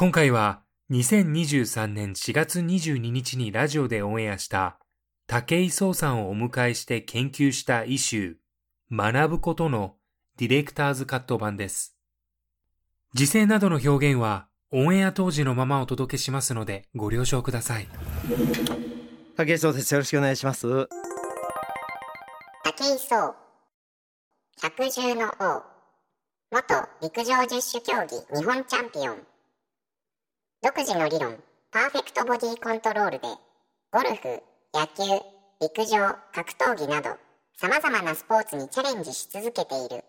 今回は2023年4月22日にラジオでオンエアした武井壮さんをお迎えして研究したイシュー、学ぶことのディレクターズカット版です。時勢などの表現はオンエア当時のままお届けしますのでご了承ください。竹井壮です。よろしくお願いします。武井壮百獣の王元陸上十種競技日本チャンピオン独自の理論パーフェクトボディコントロールでゴルフ野球陸上格闘技などさまざまなスポーツにチャレンジし続けている。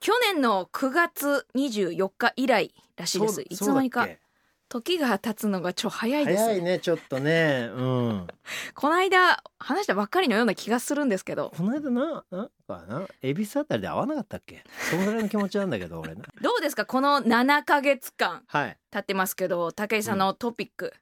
去年の9月24日以来らしいです。いつの間にか時が経つのがちょ早いです早いね、ちょっとね。うん。この間話したばっかりのような気がするんですけどこの間な、なんかな、恵比寿あたりで会わなかったっけ？そのぐらいの気持ちなんだけど、俺な。どうですか？この7ヶ月間はい。経ってますけど武井さんのトピック、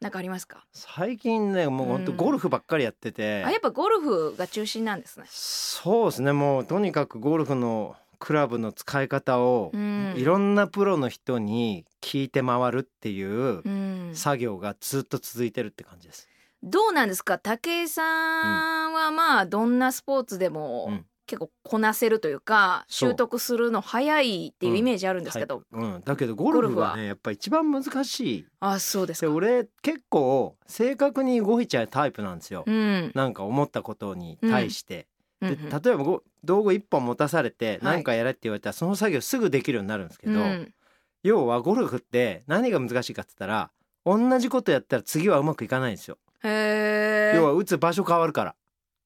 なんかありますか？最近ね、もう本当うんゴルフばっかりやってて。あやっぱゴルフが中心なんですねそうですね、もうとにかくゴルフのクラブの使い方を、うん。いろんなプロの人に聞いて回るっていううん。作業がずっと続いてるって感じです。どうなんですか？武井さんはまあどんなスポーツでもうん。結構こなせるというかそう。習得するの早いっていうイメージあるんですけど、はい。うん、だけどゴルフはは。ねやっぱ一番難しい。あそうですか。で俺結構正確に動いちゃうタイプなんですよ、うん。なんか思ったことに対して、うんで例えばご道具一本持たされてはい。何かやれって言われたらその作業すぐできるようになるんですけど、うん。要はゴルフって何が難しいかって言ったら同じことやったら次はうまくいかないんですよ、へえ要は打つ場所変わるから。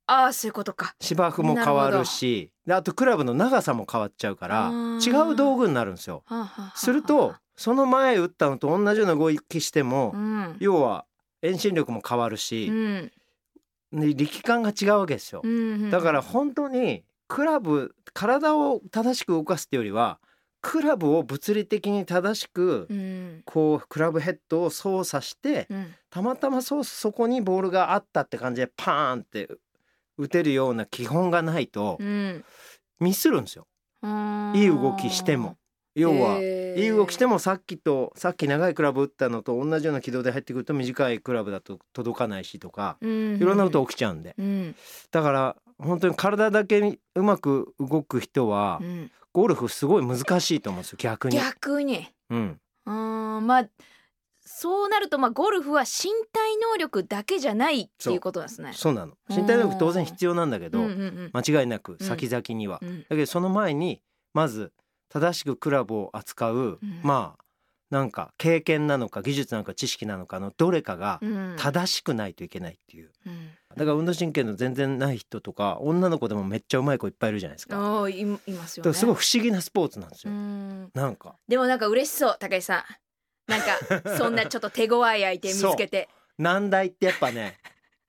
ああそういうことか。芝生も変わるしであとクラブの長さも変わっちゃうから違う道具になるんですよ。はあはあはあするとその前打ったのと同じような動きしても、うん。要は遠心力も変わるしう、ん。ね力感が違うわけですよ。う。ん。だから本当にクラブ体を正しく動かすっていうよりはクラブを物理的に正しくうん。こうクラブヘッドを操作してうん。たまたまそうそこにボールがあったって感じでパーンって打てるような基本がないとうん。ミスるんですよ。うんいい動きしても。要はいい動きしてもさっきとさっき長いクラブ打ったのと同じような軌道で入ってくると短いクラブだと届かないしとかうん。いろんなこと起きちゃうんで。うん。だから本当に体だけにうまく動く人はうん。ゴルフすごい難しいと思うんですよ逆に。逆に。うん、うんまあそうなるとまあゴルフは身体能力だけじゃないっていうことですね。そうなの。身体能力当然必要なんだけどうんうんうん間違いなく先々には。うん。だけどその前にまず正しくクラブを扱う、うん。まあなんか経験なのか技術なのか知識なのかのどれかがうん。正しくないといけないっていう。うんだから運動神経の全然ない人とか女の子でもめっちゃうまい子いっぱいいるじゃないですか。ああいいますよね。らすごい不思議なスポーツなんですうよ。んなんかでもなんか嬉しそう高井さん。なんか そんなちょっと手強い相手見つけて。難題ってやっぱね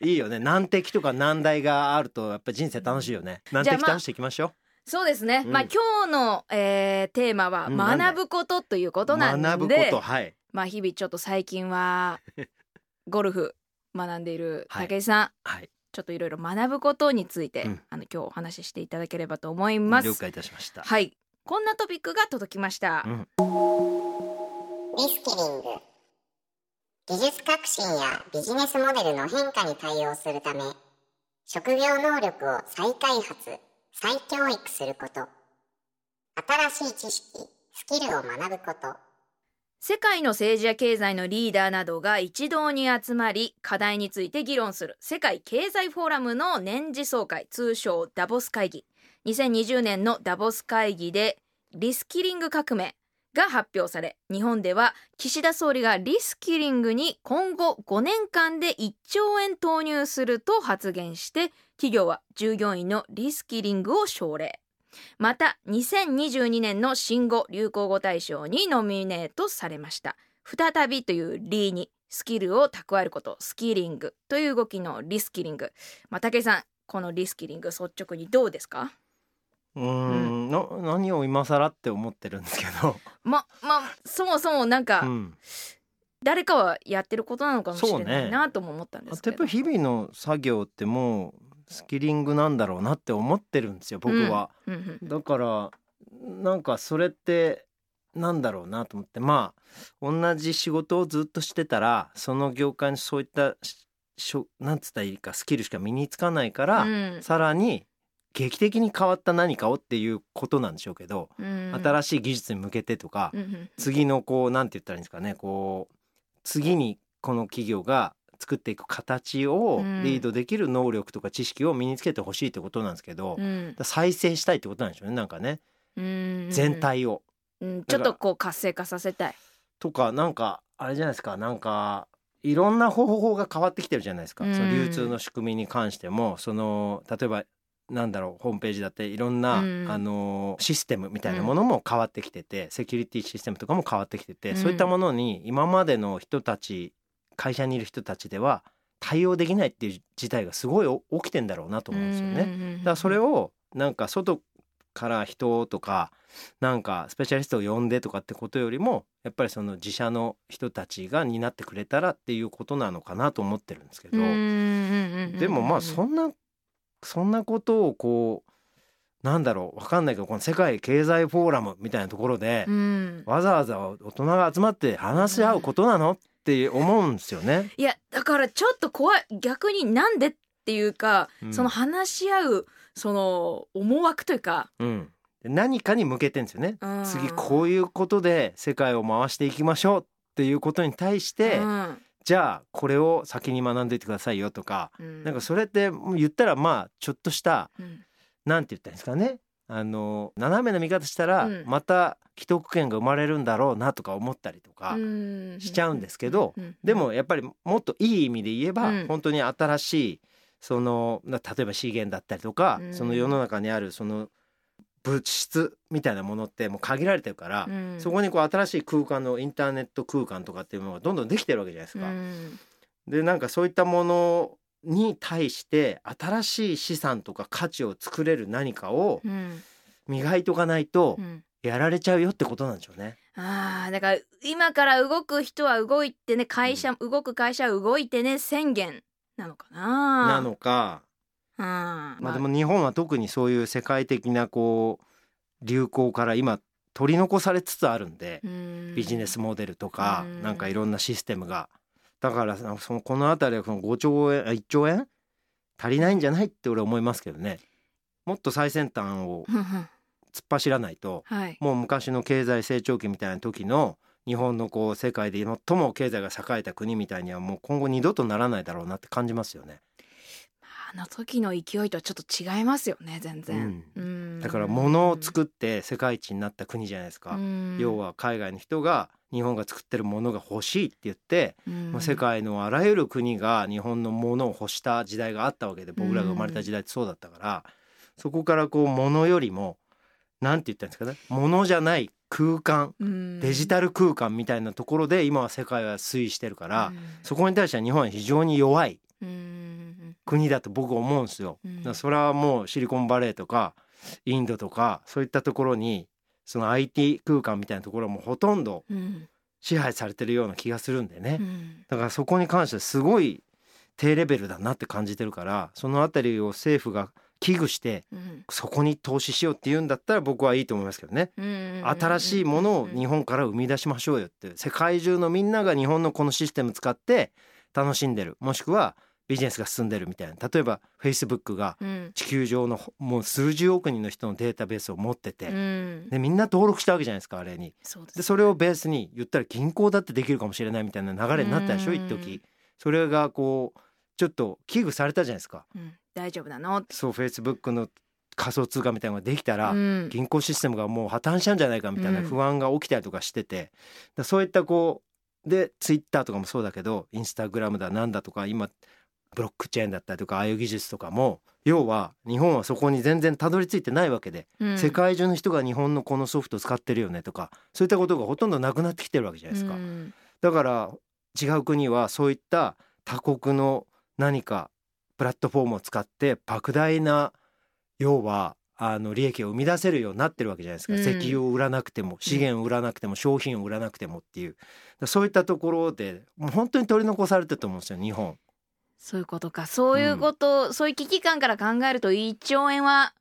いいよね難敵とか難題があるとやっぱ人生楽しいよね。難敵倒していきましょう。そうですね。うんまあ今日の、えーテーマは学ぶことということなんで、学ぶことはいまあ日々ちょっと最近はゴルフ学んでいるはい武井さん、はいちょっといろいろ学ぶことについて、うんあの今日お話ししていただければと思います。了解いたしました。はい。こんなトピックが届きました。うんリスキリング技術革新やビジネスモデルの変化に対応するため職業能力を再開発再教育すること新しい知識スキルを学ぶこと世界の政治や経済のリーダーなどが一堂に集まり課題について議論する。世界経済フォーラムの年次総会通称ダボス会議。2020年のダボス会議でリスキリング革命が発表され日本では岸田総理がリスキリングに今後5年間で1兆円投入すると発言して企業は従業員のリスキリングを奨励。また2022年の新語・流行語大賞にノミネートされました。再びというリーにスキルを蓄えること。スキリング。という動きのリスキリング、まあ、武井さんこのリスキリング率直にどうですか？うん。な何を今更って思ってるんですけど。ままあそもそもなんか、うん。誰かはやってることなのかもしれないなとも思ったんですけど、やっぱ日々の作業ってもうスキリングなんだろうなって思ってるんですよ僕は、うんうんだからなんかそれってなんだろうなと思って。まあ同じ仕事をずっとしてたらその業界にそういったししょなんつったらいいかスキルしか身につかないから、うん。さらに劇的に変わった何かをっていうことなんでしょうけど、うん。新しい技術に向けてとか、うんうん。次のこうなんて言ったらいいんですかねこう次にこの企業が作っていく形をうん。リードできる能力とか知識を身につけてほしいってことなんですけど、うん。再生したいってことなんでしょうねなんかね、うん全体を。うん。ちょっとこう活性化させたい。とかなんかあれじゃないですかなんかいろんな方法が変わってきてるじゃないですか、うん。その流通の仕組みに関しても。その例えばなんだろうホームページだっていろんな、うん。あのシステムみたいなものも変わってきてて、セキュリティシステムとかも変わってきてて、うん。そういったものに今までの人たち会社にいる人たちでは対応できないっていう事態がすごいお起きてんだろうなと思うんですよね。だからそれをなんか外から人とかなんかスペシャリストを呼んでとかってことよりもやっぱりその自社の人たちが担ってくれたらっていうことなのかなと思ってるんですけど。でもまあそんなそんなことをこうなんだろうわかんないけどこの世界経済フォーラムみたいなところでうん。わざわざ大人が集まって話し合うことなのって思うんですよね。いやだからちょっと怖い。逆になんでっていうか、うん。その話し合うその思惑というか、うん、で何かに向けてんですよね。うん。次こういうことで世界を回していきましょうっていうことに対して、うん。じゃあこれを先に学んでいってくださいよとか、うん。なんかそれって言ったらまあちょっとしたうん。なんて言ったんですかねあの斜めの見方したらうん。また既得権が生まれるんだろうなとか思ったりとかうん。しちゃうんですけど、うんでもやっぱりもっといい意味で言えば、うん。本当に新しいそのな例えば資源だったりとか、うん。その世の中にあるその物質みたいなものってもう限られてるから、うん。そこにこう新しい空間のインターネット空間とかっていうのがどんどんできてるわけじゃないですか。うん。でなんかそういったものに対して新しい資産とか価値を作れる何かをうん。磨いとかないとうん。やられちゃうよってことなんでしょうね。あーだから今から動く人は動いてね会社、動く会社は動いてね宣言なのかな。なのか。うん。まあ。でも日本は特にそういう世界的なこう流行から今取り残されつつあるんでうん。ビジネスモデルとかうん。なんかいろんなシステムがだからそのこの辺りはこの5兆円あ1兆円？足りないんじゃないって俺は思いますけどね。もっと最先端を突っ走らないとはい。もう昔の経済成長期みたいな時の日本のこう世界で最も経済が栄えた国みたいにはもう今後二度とならないだろうなって感じますよね。あの時の勢いとはちょっと違いますよね全然、うん。だから物を作って世界一になった国じゃないですか。うん。要は海外の人が日本が作ってるものが欲しいって言って、うん。もう世界のあらゆる国が日本のものを欲した時代があったわけで僕らが生まれた時代ってそうだったから、そこからこう物よりもなんて言ったんですかね物じゃない空間うん。デジタル空間みたいなところで今は世界は推移してるから、そこに対しては日本は非常に弱いうん。国だと僕は思うんですよ。うん。だからそれはもうシリコンバレーとかインドとかそういったところにその IT 空間みたいなところもほとんどうん。支配されてるような気がするんでね、うん。だからそこに関してはすごい低レベルだなって感じてるからそのあたりを政府が危惧してうん。そこに投資しようって言うんだったら僕はいいと思いますけどね。うん。新しいものを日本から生み出しましょうよって世界中のみんなが日本のこのシステム使って楽しんでる。もしくはビジネスが進んでるみたいな。例えばフェイスブックがうん。地球上のもう数十億人の人のデータベースを持ってて、うん。でみんな登録したわけじゃないですかあれに。そうですでそれをベースに言ったら銀行だってできるかもしれないみたいな流れになったでしょうん。一時。それがこうちょっと危惧されたじゃないですか。うん。大丈夫なの？そうフェイスブックの仮想通貨みたいなのができたら、うん。銀行システムがもう破綻しちゃうんじゃないかみたいなうん。不安が起きたりとかしてて、だそういったこうでツイッターとかもそうだけどインスタグラムだなんだとか今ブロックチェーンだったりとかああいう技術とかも要は日本はそこに全然たどり着いてないわけで、うん。世界中の人が日本のこのソフト使ってるよねとかそういったことがほとんどなくなってきてるわけじゃないですか。うん。だから違う国はそういった他国の何かプラットフォームを使って莫大な要はあの利益を生み出せるようになってるわけじゃないですか、うん。石油を売らなくても資源を売らなくても商品を売らなくてもっていう。そういったところでもう本当に取り残されてると思うんですよ日本。そういうことか。そういうこと、そういう危機感から考えると1兆円は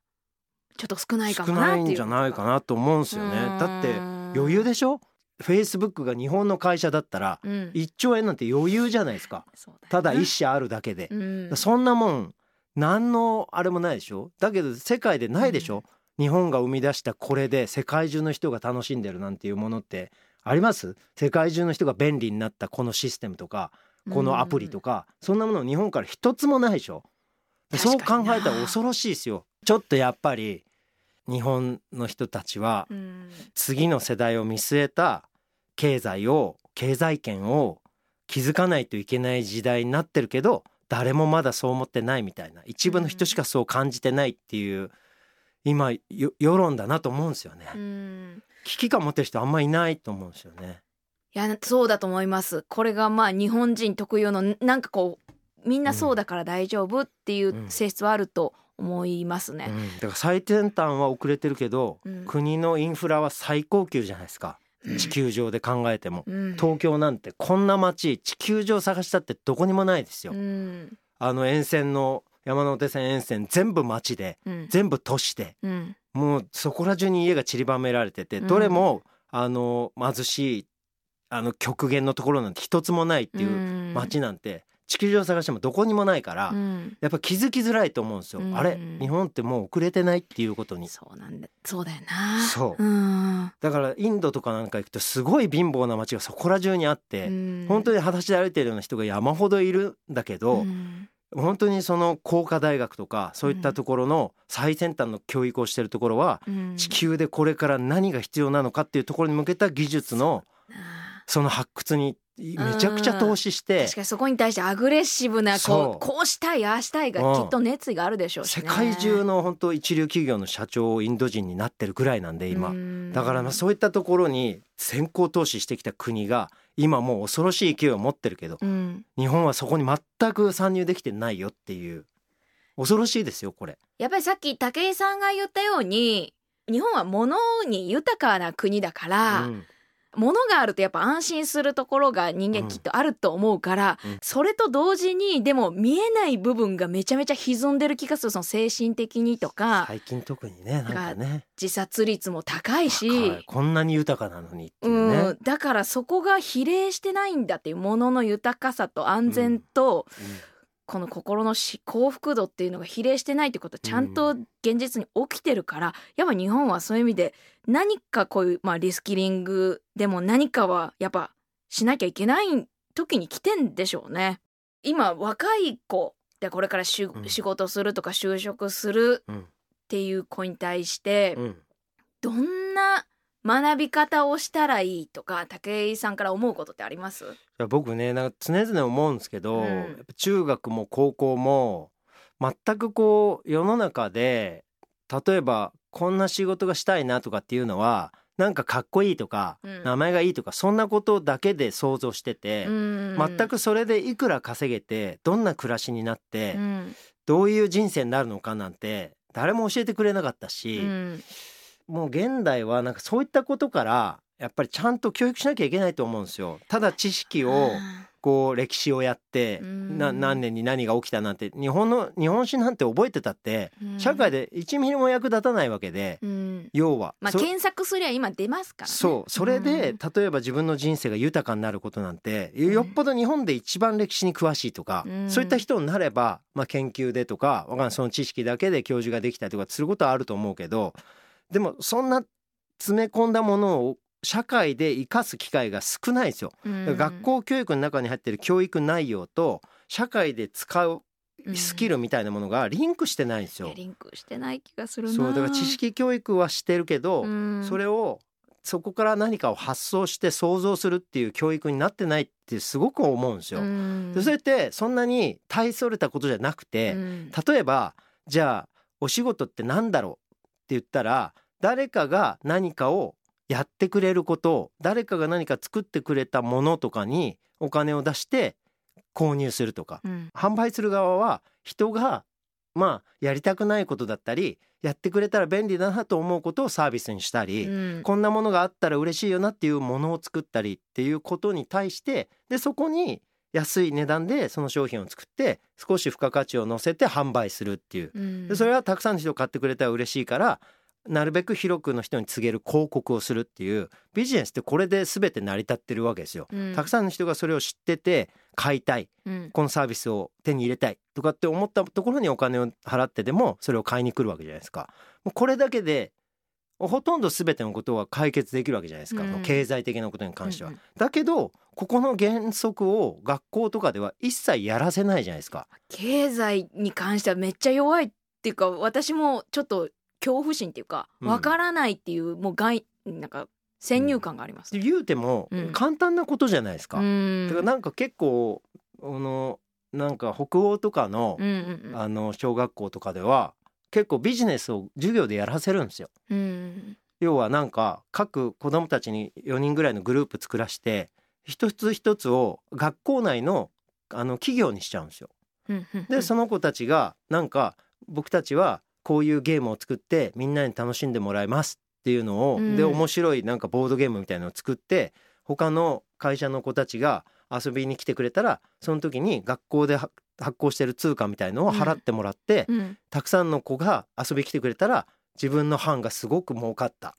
ちょっと少ないか少もなっていう。ないんじゃないかなと思うんですよね。だって余裕でしょ？フェイスブックが日本の会社だったらうん。1兆円なんて余裕じゃないですか。そうだよな。ただ一社あるだけで。うん。そんなもん何のあれもないでしょ？だけど世界でないでしょ、日本が生み出したこれで世界中の人が楽しんでるなんていうものってあります？世界中の人が便利になったこのシステムとかこのアプリとか、そんなもの日本から一つもないでしょ。でそう考えたら恐ろしいですよ。ちょっとやっぱり日本の人たちはうん。次の世代を見据えた経済を経済圏を築かないといけない時代になってるけど誰もまだそう思ってないみたいな。一部の人しかそう感じてないっていう今よ世論だなと思うんですよね。うん。危機感持ってる人あんまいないと思うんですよね。いやそうだと思います。これがまあ日本人特有のなんかこうみんなそうだから大丈夫っていう性質はあると思いますね。うん。だから最先端は遅れてるけど、うん。国のインフラは最高級じゃないですか。うん。地球上で考えても、うん。東京なんてこんな街地球上探したってどこにもないですよ、うん。あの沿線の山手線沿線全部街でうん。全部都市でうん。もうそこら中に家が散りばめられててうん。どれもあの貧しいあの極限のところなんて一つもないっていう街なんて地球上探してもどこにもないからうん。やっぱ気づきづらいと思うんですよ。うん。あれ？日本ってもう遅れてないっていうことに。そうなんだ。そうだよな。そう。うん。だからインドとかなんか行くとすごい貧乏な街がそこら中にあってうん。本当に裸足で歩いてるような人が山ほどいるんだけど、うん。本当にその工科大学とかそういったところの最先端の教育をしてるところはうん。地球でこれから何が必要なのかっていうところに向けた技術のあその発掘にめちゃくちゃ投資してー確かにそこに対してアグレッシブなこそう。うこうしたいああしたいがうん。きっと熱意があるでしょうし世ね。界中の本当一流企業の社長インド人になってるぐらいなんで今。うん。だからまあそういったところに先行投資してきた国が今もう恐ろしい勢いを持ってるけどうん。日本はそこに全く参入できてないよっていう恐ろしいですよこれ。やっぱりさっき武井さんが言ったように日本は物に豊かな国だから、うん物があるとやっぱ安心するところが人間きっとあると思うから、うん。それと同時にでも見えない部分がめちゃめちゃ歪んでる気がするその精神的にとか最近特にねなんかね。自殺率も高いし、はい。こんなに豊かなのにっていうね。うん、だからそこが比例してないんだっていうものの豊かさと安全と、この心のし幸福度っていうのが比例してないってことちゃんと現実に起きてるから、やっぱ日本はそういう意味で何かこういう、まあ、リスキリングでも何かはやっぱしなきゃいけない時に来てんでしょうね。今若い子でこれからうん。仕事するとか就職するうん。っていう子に対して、うん。どんな学び方をしたらいいとか武井さんから思うことってあります？いや僕ねなんか常々思うんですけど、うん。中学も高校も全くこう世の中で例えばこんな仕事がしたいなとかっていうのはなんかかっこいいとか、うん。名前がいいとかそんなことだけで想像してて、全全くそれでいくら稼げてどんな暮らしになって、うん。どういう人生になるのかなんて誰も教えてくれなかったし、うんもう現代はなんかそういったことからやっぱりちゃんと教育しなきゃいけないと思うんですよ。ただ知識をこう歴史をやって何年に何が起きたなんて日本の日本史なんて覚えてたって社会で1ミリも役立たないわけでうん。要は。そまあ検索すりゃ今出ますからね。そう。それでうん例えば自分の人生が豊かになることなんてよっぽど日本で一番歴史に詳しいとかうん。そういった人になればまあ研究でとかわかその知識だけで教授ができたりとかすることはあると思うけどでもそんな詰め込んだものを社会で生かす機会が少ないですよ。うん学校教育の中に入ってる教育内容と社会で使うスキルみたいなものがリンクしてないんですよ。リンクしてない気がするなそうだから知識教育はしてるけど、うんそれをそこから何かを発想して想像するっていう教育になってないってすごく思うんですよ。うんでそれってそんなに大それたことじゃなくて、うん例えばじゃあお仕事って何だろう？言ったら誰かが何かをやってくれること誰かが何か作ってくれたものとかにお金を出して購入するとかうん。販売する側は人がまあやりたくないことだったりやってくれたら便利だなと思うことをサービスにしたり、うん。こんなものがあったら嬉しいよなっていうものを作ったりっていうことに対してでそこに安い値段でその商品を作って少し付加価値を乗せて販売するっていううんでそれはたくさんの人が買ってくれたら嬉しいからなるべく広くの人に告げる広告をするっていうビジネスってこれで全て成り立ってるわけですよ。うんたくさんの人がそれを知ってて買いたいうんこのサービスを手に入れたいとかって思ったところにお金を払ってでもそれを買いに来るわけじゃないですか。もうこれだけでほとんど全てのことは解決できるわけじゃないですか、うん経済的なことに関しては。うんうんだけどここの原則を学校とかでは一切やらせないじゃないですか。経済に関してはめっちゃ弱いっていうか私もちょっと恐怖心っていうかうんわからないっていうもう外なんか先入観があります。で言うてもうん簡単なことじゃないですか。うんだからなんか結構あのなんか北欧とかの,、うんうんうんあの小学校とかでは結構ビジネスを授業でやらせるんですよ。うん要はなんか各子供たちに4人ぐらいのグループ作らして一つ一つを学校内のあの企業にしちゃうんですよ。でその子たちがなんか僕たちはこういうゲームを作ってみんなに楽しんでもらいますっていうのを、うんで面白いなんかボードゲームみたいなのを作って他の会社の子たちが遊びに来てくれたらその時に学校では発行してる通貨みたいのを払ってもらって、うん。たくさんの子が遊びに来てくれたら自分の班がすごく儲かった。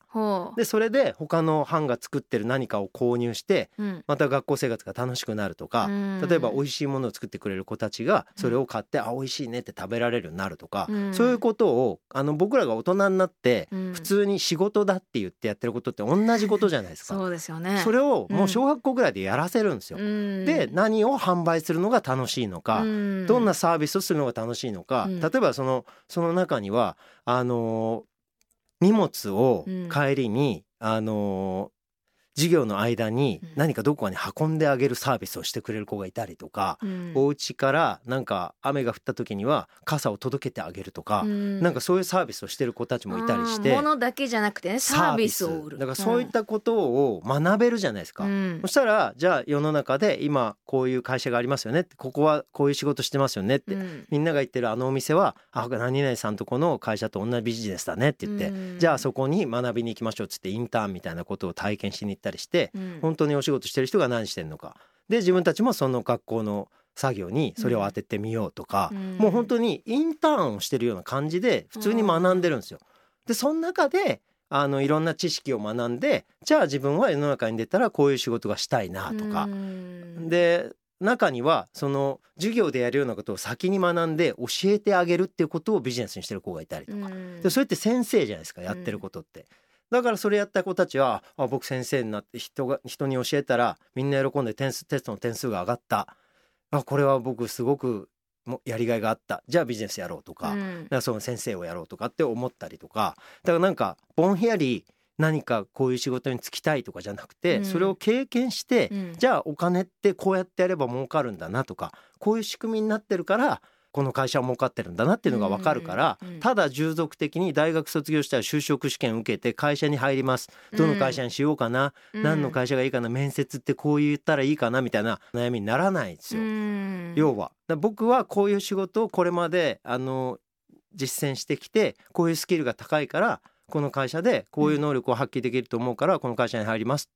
でそれで他の班が作ってる何かを購入してうん。また学校生活が楽しくなるとか、うん。例えば美味しいものを作ってくれる子たちがそれを買って、あ美味しいねって食べられるようになるとか、うん。そういうことをあの僕らが大人になってうん。普通に仕事だって言ってやってることって同じことじゃないですか。そうですよね。それをもう小学校ぐらいでやらせるんですよ。うん。で何を販売するのが楽しいのか、うん。どんなサービスをするのが楽しいのか、うん。例えばそのその中にはあのー荷物をうん。帰りに、あのー授業の間にうん。何かどこかに運んであげるサービスをしてくれる子がいたりとか、うん。お家からなんか雨が降った時には傘を届けてあげるとか、うん。なんかそういうサービスをしてる子たちもいたりして物だけじゃなくてねサービス。を売る。だからそういったことを学べるじゃないですか。うん。そしたらじゃあ世の中で今こういう会社がありますよねってここはこういう仕事してますよねって、うん。みんなが言ってるあのお店はあ何々さんとこの会社と同じビジネスだねって言って、うん。じゃあそこに学びに行きましょうっつってインターンみたいなことを体験しに行ったりして、うん。本当にお仕事してる人が何してんのか。で自分たちもその学校の作業にそれを当ててみようとか、うん。もう本当にインターンをしてるような感じで普通に学んでるんですよ。でその中であのいろんな知識を学んでじゃあ自分は世の中に出たらこういう仕事がしたいなとか、うん。で中にはその授業でやるようなことを先に学んで教えてあげるっていうことをビジネスにしてる子がいたりとか、うん。でそれって先生じゃないですかやってることって。だからそれやった子たちはあ僕先生になって人が人に教えたらみんな喜んで点数テストの点数が上がった。あこれは僕すごくもやりがいがあった。じゃあビジネスやろうとか,、うん。だからその先生をやろうとかって思ったりとか。だからなんかぼんやり何かこういう仕事に就きたいとかじゃなくて、うん。それを経験して、うん。じゃあお金ってこうやってやれば儲かるんだなとかこういう仕組みになってるからこの会社は儲かってるんだなっていうのが分かるから、ただ従属的に大学卒業したら就職試験受けて会社に入ります。どの会社にしようかな、うん。何の会社がいいかな面接ってこう言ったらいいかなみたいな悩みにならないんですよ。うん。要は。僕はこういう仕事をこれまであの実践してきてこういうスキルが高いからこの会社でこういう能力を発揮できると思うからこの会社に入ります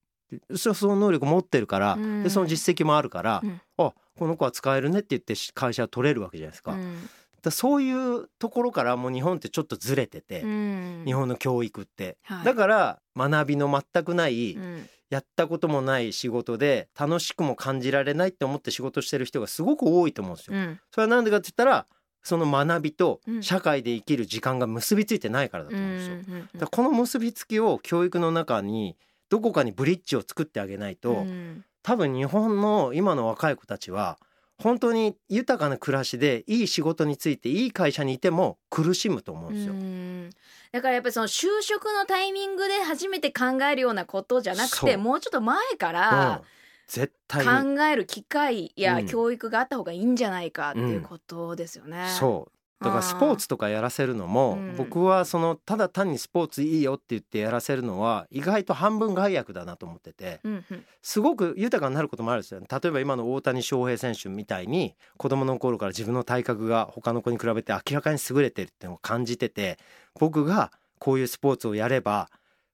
そその能力持ってるから、うん。でその実績もあるから、うん。あこの子は使えるねって言って会社は取れるわけじゃないですか,、うん。そういうところからもう日本ってちょっとずれてて、うん。日本の教育って、はい。だから学びの全くない、うん。やったこともない仕事で楽しくも感じられないって思って仕事してる人がすごく多いと思うんですよ。うん。それはなんでかって言ったらその学びとうん。社会で生きる時間が結びついてないからだと思うんですよ。だこの結びつきを教育の中にどこかにブリッジを作ってあげないと、うん。多分日本の今の若い子たちは本当に豊かな暮らしでいい仕事についていい会社にいても苦しむと思うんですよ。うん。だからやっぱりその就職のタイミングで初めて考えるようなことじゃなくてもうちょっと前かうん。ら絶対に。考える機会やうん。教育があった方がいいんじゃないかっていうことですよね。そうだからスポーツとかやらせるのも、うん。僕はそのただ単にスポーツいいよって言ってやらせるのは意外と半分害悪だなと思っててすごく豊かになることもあるんですよ例えば今の大谷翔平選手みたいに子供の頃から自分の体格が他の子に比べて明らかに優れてるっていうのを感じてて僕がこういうスポーツをやれば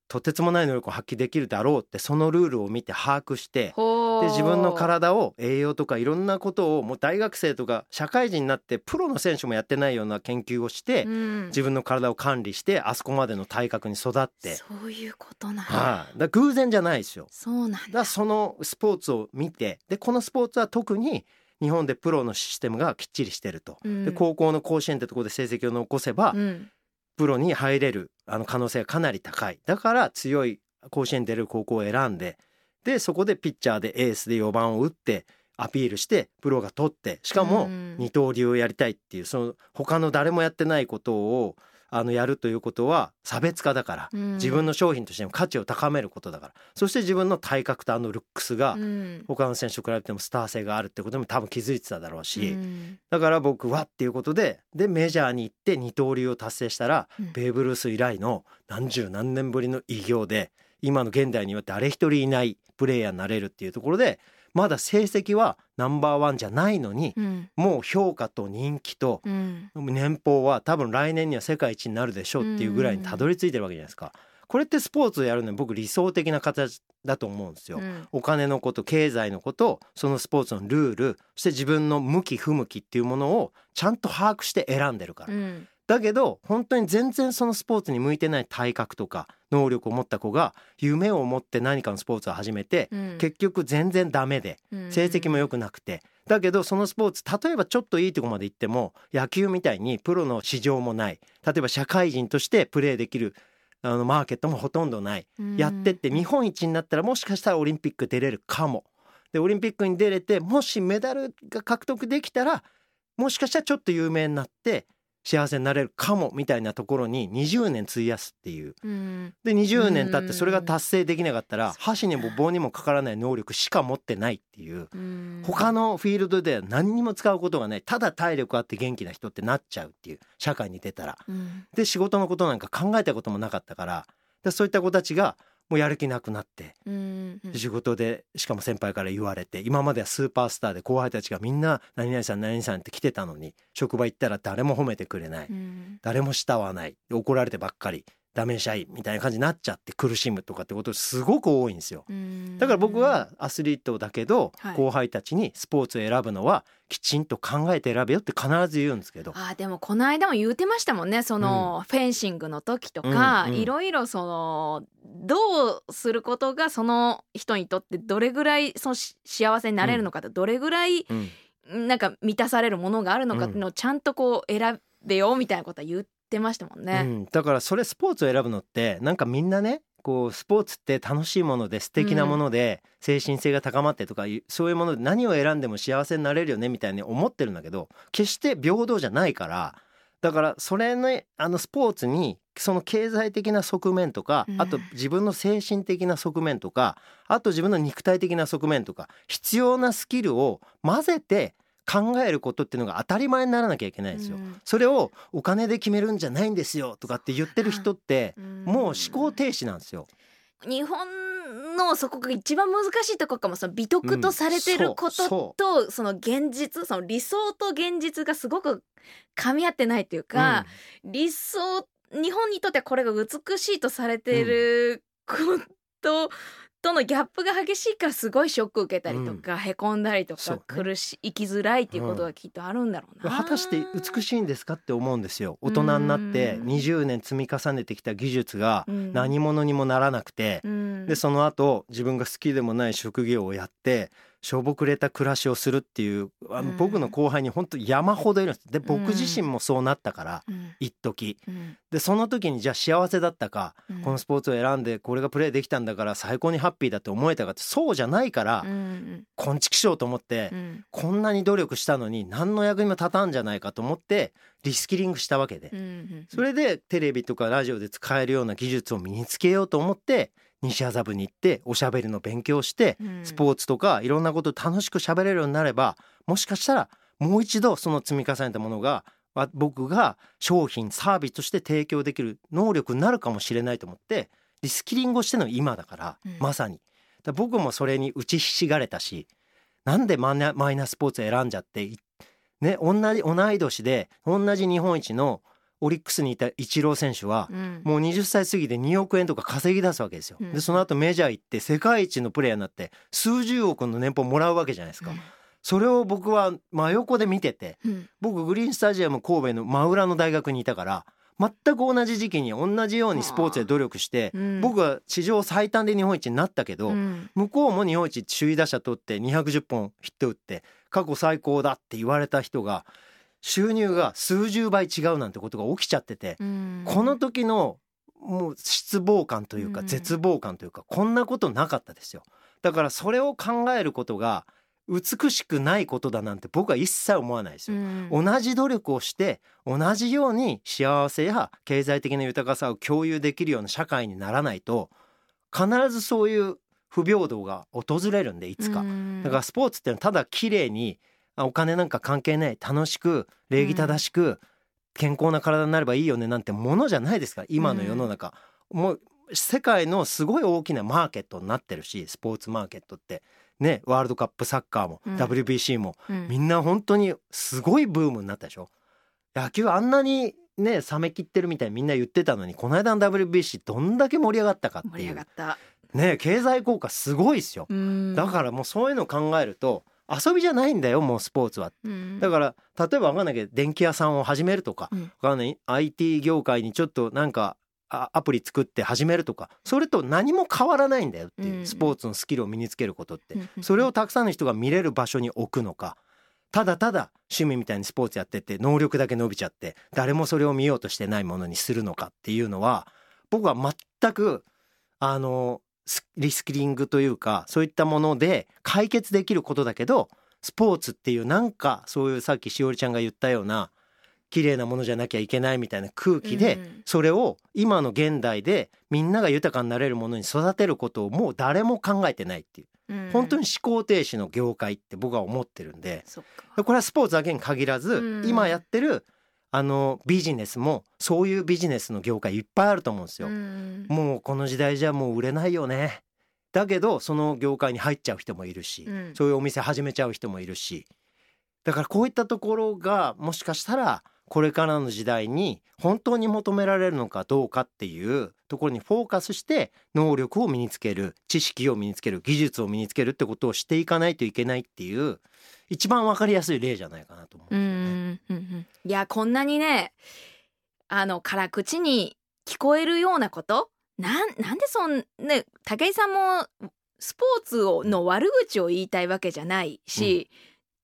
とてつもない能力を発揮できるだろうってそのルールを見て把握してで自分の体を栄養とかいろんなことをもう大学生とか社会人になってプロの選手もやってないような研究をして、うん自分の体を管理してあそこまでの体格に育って、そういうことなんだ。はい、だ偶然じゃないですよ。そうなんだ。そのスポーツを見てでこのスポーツは特に日本でプロのシステムがきっちりしてると。うんで高校の甲子園ってところで成績を残せば、うんプロに入れるあの可能性がかなり高い。だから強い甲子園に出れる高校を選んででそこでピッチャーでエースで4番を打ってアピールしてプロが取ってしかもうん。二刀流をやりたいっていうその他の誰もやってないことをあのやるということは差別化だからうん。自分の商品としての価値を高めることだから。そして自分の体格とあのルックスがうん。他の選手と比べてもスター性があるってことにも多分気づいてただろうし、うん。だから僕はっていうことででメジャーに行って二刀流を達成したら、うん。ベーブ・ルース以来の何十何年ぶりの偉業で今の現代には誰一人いないプレイヤーになれるっていうところでまだ成績はナンバーワンじゃないのに、うん。もう評価と人気とうん。年俸は多分来年には世界一になるでしょうっていうぐらいにたどり着いてるわけじゃないですか。これってスポーツをやるのに僕理想的な形だと思うんですよ。うん。お金のこと経済のことそのスポーツのルールそして自分の向き不向きっていうものをちゃんと把握して選んでるから、うんだけど本当に全然そのスポーツに向いてない体格とか能力を持った子が夢を持って何かのスポーツを始めて、うん。結局全然ダメで成績も良くなくて、だけどそのスポーツ例えばちょっといいとこまで行っても野球みたいにプロの市場もない。例えば社会人としてプレーできるあのマーケットもほとんどない。うん。やってって日本一になったらもしかしたらオリンピック出れるかも。でオリンピックに出れてもしメダルが獲得できたらもしかしたらちょっと有名になって幸せになれるかもみたいなところに20年費やすっていう。うん。で20年経ってそれがうん達成できなかったら箸にも棒にもかからない能力しか持ってないっていう。うん。他のフィールドでは何にも使うことがない。ただ体力あって元気な人ってなっちゃうっていう社会に出たら。うん。で仕事のことなんか考えたこともなかったから。でそういった子たちがもうやる気なくなってうんうん。仕事でしかも先輩から言われて今まではスーパースターで後輩たちがみんな「何々さん何々さん」って来てたのに職場行ったら誰も褒めてくれない。うん。誰も慕わない。で怒られてばっかりダメ社員みたいな感じになっちゃって苦しむとかってことすごく多いんですよ。うん。だから僕はアスリートだけどはい。後輩たちにスポーツを選ぶのはきちんと考えて選べよって必ず言うんですけど。あーでもこの間も言うてましたもんね。その、フェンシングの時とか、うんうん。いろいろそのどうすることがその人にとってどれぐらいそのし幸せになれるのかってどれぐらいうん。なんか満たされるものがあるのかっていうのをちゃんとこう選べよみたいなことは言ってましたもんうね。ん、だからそれスポーツを選ぶのってなんかみんなねこうスポーツって楽しいもので素敵なもので精神性が高まってとかそういうもので何を選んでも幸せになれるよねみたいに思ってるんだけど決して平等じゃないからだからそれのあのスポーツにその経済的な側面とかうん。あと自分の精神的な側面とかあと自分の肉体的な側面とか必要なスキルを混ぜて考えることっていうのが当たり前にならなきゃいけないんですよ。うん。それをお金で決めるんじゃないんですよとかって言ってる人ってうん。もう思考停止なんですよ。日本のそこが一番難しいところかもその美徳とされてることうとその現実その理想と現実がすごく噛み合ってないというか、理想日本にとってはこれが美しいとされていることとのギャップが激しいからすごいショック受けたりとか、へこんだりとか、苦し生きづらいっていうことがきっとあるんだろうな、果たして美しいんですかって思うんですよ。大人になって20年積み重ねてきた技術が何者にもならなくて、でその後自分が好きでもない職業をやってしょぼくれた暮らしをするっていうあの僕の後輩に本当山ほどいるんです。で僕自身もそうなったから、うん、一時、うん、でその時にじゃあ幸せだったか、うん、このスポーツを選んでこれがプレーできたんだから最高にハッピーだって思えたかってそうじゃないから、うん、こんちきしようと思って、こんなに努力したのに何の役にも立たんじゃないかと思ってリスキリングしたわけで、それでテレビとかラジオで使えるような技術を身につけようと思って西麻布に行っておしゃべりの勉強して、スポーツとかいろんなこと楽しく喋れるようになればもしかしたらもう一度その積み重ねたものが僕が商品サービスとして提供できる能力になるかもしれないと思ってリスキリングをしての今だから、うん、まさに。僕もそれに打ちひしがれたしなんでマイナスポーツ選んじゃってね同じ同い年で同じ日本一のオリックスにいたイチロー選手は、もう20歳過ぎで2億円とか稼ぎ出すわけですよ。でその後メジャー行って世界一のプレーヤーになって数十億の年俸もらうわけじゃないですか。それを僕は真横で見てて、僕グリーンスタジアム神戸の真裏の大学にいたから全く同じ時期に同じようにスポーツで努力して、僕は史上最短で日本一になったけど、向こうも日本一首位打者取って210本ヒット打って過去最高だって言われた人が収入が数十倍違うなんてことが起きちゃってて、この時のもう失望感というか絶望感というか、こんなことなかったですよ。だからそれを考えることが美しくないことだなんて僕は一切思わないですよ、同じ努力をして同じように幸せや経済的な豊かさを共有できるような社会にならないと必ずそういう不平等が訪れるんでいつか、だからスポーツってのはただ綺麗にお金なんか関係ない。楽しく礼儀正しく健康な体になればいいよねなんてものじゃないですから今の世の中、うん、もう世界のすごい大きなマーケットになってるしスポーツマーケットって。ねワールドカップサッカーも、うん、WBC も、うん、みんな本当にすごいブームになったでしょ。野球あんなにね冷めきってるみたいにみんな言ってたのにこの間の WBC どんだけ盛り上がったかっていう。ね経済効果すごいですよ。だからもうそういうのを考えると遊びじゃないんだよもうスポーツは、うん、だから例えば分かんないけど電気屋さんを始めるとか、うん、分かんない？IT 業界にちょっとなんかアプリ作って始めるとかそれと何も変わらないんだよっていう、うん、スポーツのスキルを身につけることって、それをたくさんの人が見れる場所に置くのか。ただただ趣味みたいにスポーツやってて能力だけ伸びちゃって誰もそれを見ようとしてないものにするのかっていうのは僕は全くあのリスキリングというかそういったもので解決できることだけどスポーツっていうなんかそういうさっきしおりちゃんが言ったような綺麗なものじゃなきゃいけないみたいな空気で、それを今の現代でみんなが豊かになれるものに育てることをもう誰も考えてないっていう、本当に思考停止の業界って僕は思ってるんで。これはスポーツだけに限らず、今やってるあのビジネスもそういうビジネスの業界いっぱいあると思うんですよ。もうこの時代じゃもう売れないよね。だけどその業界に入っちゃう人もいるし、うん、そういうお店始めちゃう人もいるしだからこういったところがもしかしたらこれからの時代に本当に求められるのかどうかっていうところにフォーカスして能力を身につける知識を身につける技術を身につけるってことをしていかないといけないっていう一番わかりやすい例じゃないかなと思うんですよね。いやこんなにねあの辛口に聞こえるようなこと？なんなんでそんね武井さんもスポーツをの悪口を言いたいわけじゃないし、うん、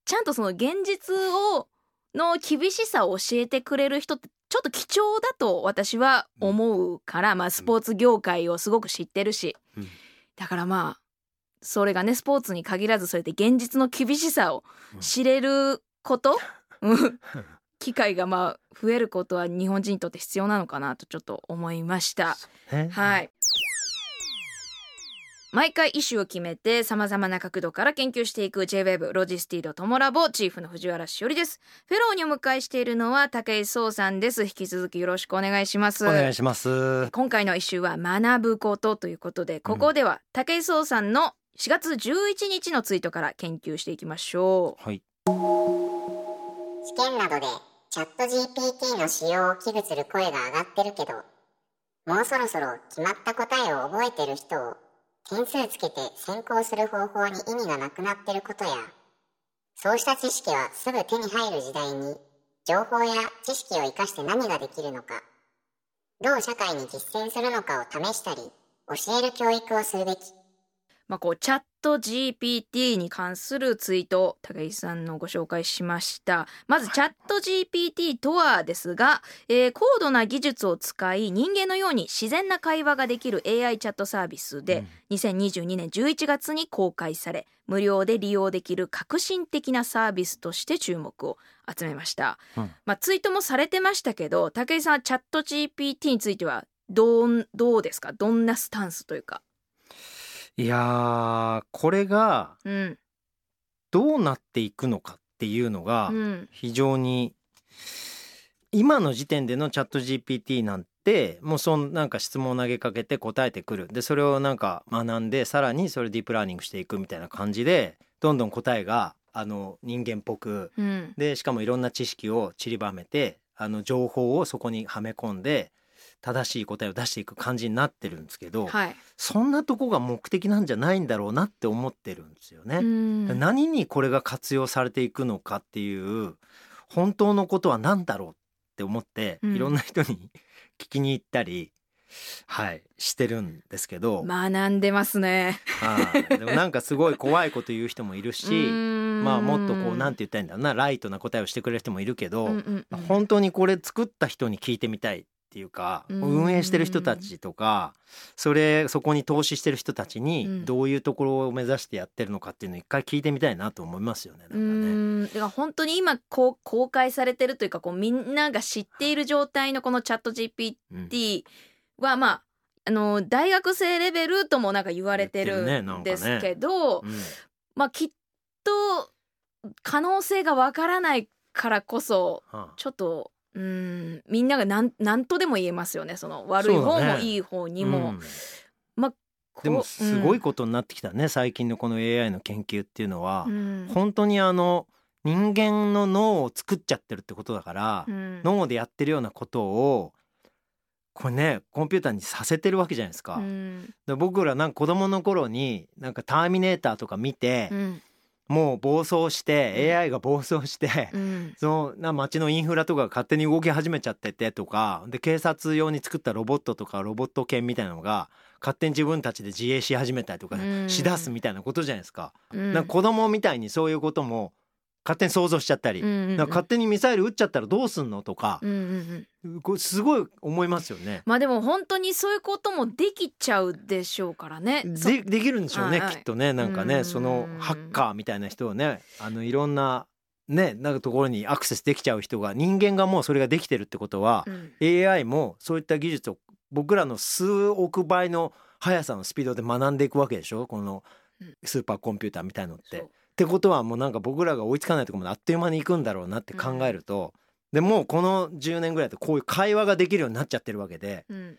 ちゃんとその現実をの厳しさを教えてくれる人ってちょっと貴重だと私は思うから、うん、まあスポーツ業界をすごく知ってるし、うん、だからまあそれがねスポーツに限らずそれで現実の厳しさを知れること、うん、機会がまあ増えることは日本人にとって必要なのかなとちょっと思いました。はい。毎回イシュを決めて様々な角度から研究していく JWEB ロジスティードトモラボチーフの藤原しおりです。フェローにお迎えしているのは武井壮さんです。引き続きよろしくお願いします。お願いします。今回のイシュは学ぶことということで、ここでは武井壮さんの4月11日のツイートから研究していきましょう。はい。試験などでチャット GPT の使用を危惧する声が上がってるけど、もうそろそろ決まった答えを覚えてる人を点数つけて先行する方法に意味がなくなってることや、そうした知識はすぐ手に入る時代に、情報や知識を活かして何ができるのか、どう社会に実践するのかを試したり、教える教育をするべき。まあ、こうチャット GPT に関するツイート高井さんのご紹介しました。まずチャット GPT とはですが、えー、高度な技術を使い人間のように自然な会話ができる AI チャットサービスで、うん、2022年11月に公開され無料で利用できる革新的なサービスとして注目を集めました、うん、まあ、ツイートもされてましたけど武井さんチャット GPT についてはどうどうですか？どんなスタンスというかいやこれがどうなっていくのかっていうのが非常に今の時点でのチャット GPT なんてもうそんなんか質問を投げかけて答えてくる。でそれをなんか学んでさらにそれディープラーニングしていくみたいな感じでどんどん答えがあの人間っぽく、でしかもいろんな知識を散りばめてあの情報をそこにはめ込んで正しい答えを出していく感じになってるんですけど、はい、そんなとこが目的なんじゃないんだろうなって思ってるんですよね。何にこれが活用されていくのかっていう本当のことは何だろうって思って、いろんな人に聞きに行ったりはいしてるんですけど。学んでますね。はい、でもなんかすごい怖いこと言う人もいるしまあもっとこうなんて言ったらいいんだろうなライトな答えをしてくれる人もいるけど、うんうんうん、本当にこれ作った人に聞いてみたいっていうか運営してる人たちとかそれそこに投資してる人たちにどういうところを目指してやってるのかっていうのを一回聞いてみたいなと思いますよね。なんかね。だから本当に今こう公開されてるというかこうみんなが知っている状態のこのチャット GPT はまああの大学生レベルともなんか言われてるんですけど、ねね。うん、まあきっと可能性がわからないからこそちょっとうん。みんなが何何とでも言えますよねその悪い方もいい方にも。うん、までもすごいことになってきたね、うん、最近のこの AI の研究っていうのは、うん、本当にあの人間の脳を作っちゃってるってことだから、うん、脳でやってるようなことをこれねコンピューターにさせてるわけじゃないですか。で僕らなんか子供の頃になんか「ターミネーター」とか見て、もう暴走して AI が暴走して、うん、そのな街のインフラとかが勝手に動き始めちゃっててとかで警察用に作ったロボットとかロボット犬みたいなのが勝手に自分たちで自衛し始めたりとかしだすみたいなことじゃないですか。うんか子供みたいにそういうことも勝手に想像しちゃったり、うんうんうん、勝手にミサイル撃っちゃったらどうすんのとか、うんうんうん、すごい思いますよね。まあでも本当にそういうこともできちゃうでしょうからね。でできるんでしょうね、はい。はい、きっとね。なんかねそのハッカーみたいな人をねあのいろんなねなんかところにアクセスできちゃう人が人間がもうそれができてるってことは、うん、AI もそういった技術を僕らの数億倍の速さのスピードで学んでいくわけでしょ。このスーパーコンピューターみたいのって。ってことはもうなんか僕らが追いつかないところまであっという間に行くんだろうなって考えると、うん、でもうこの10年ぐらいでこういう会話ができるようになっちゃってるわけで、うん、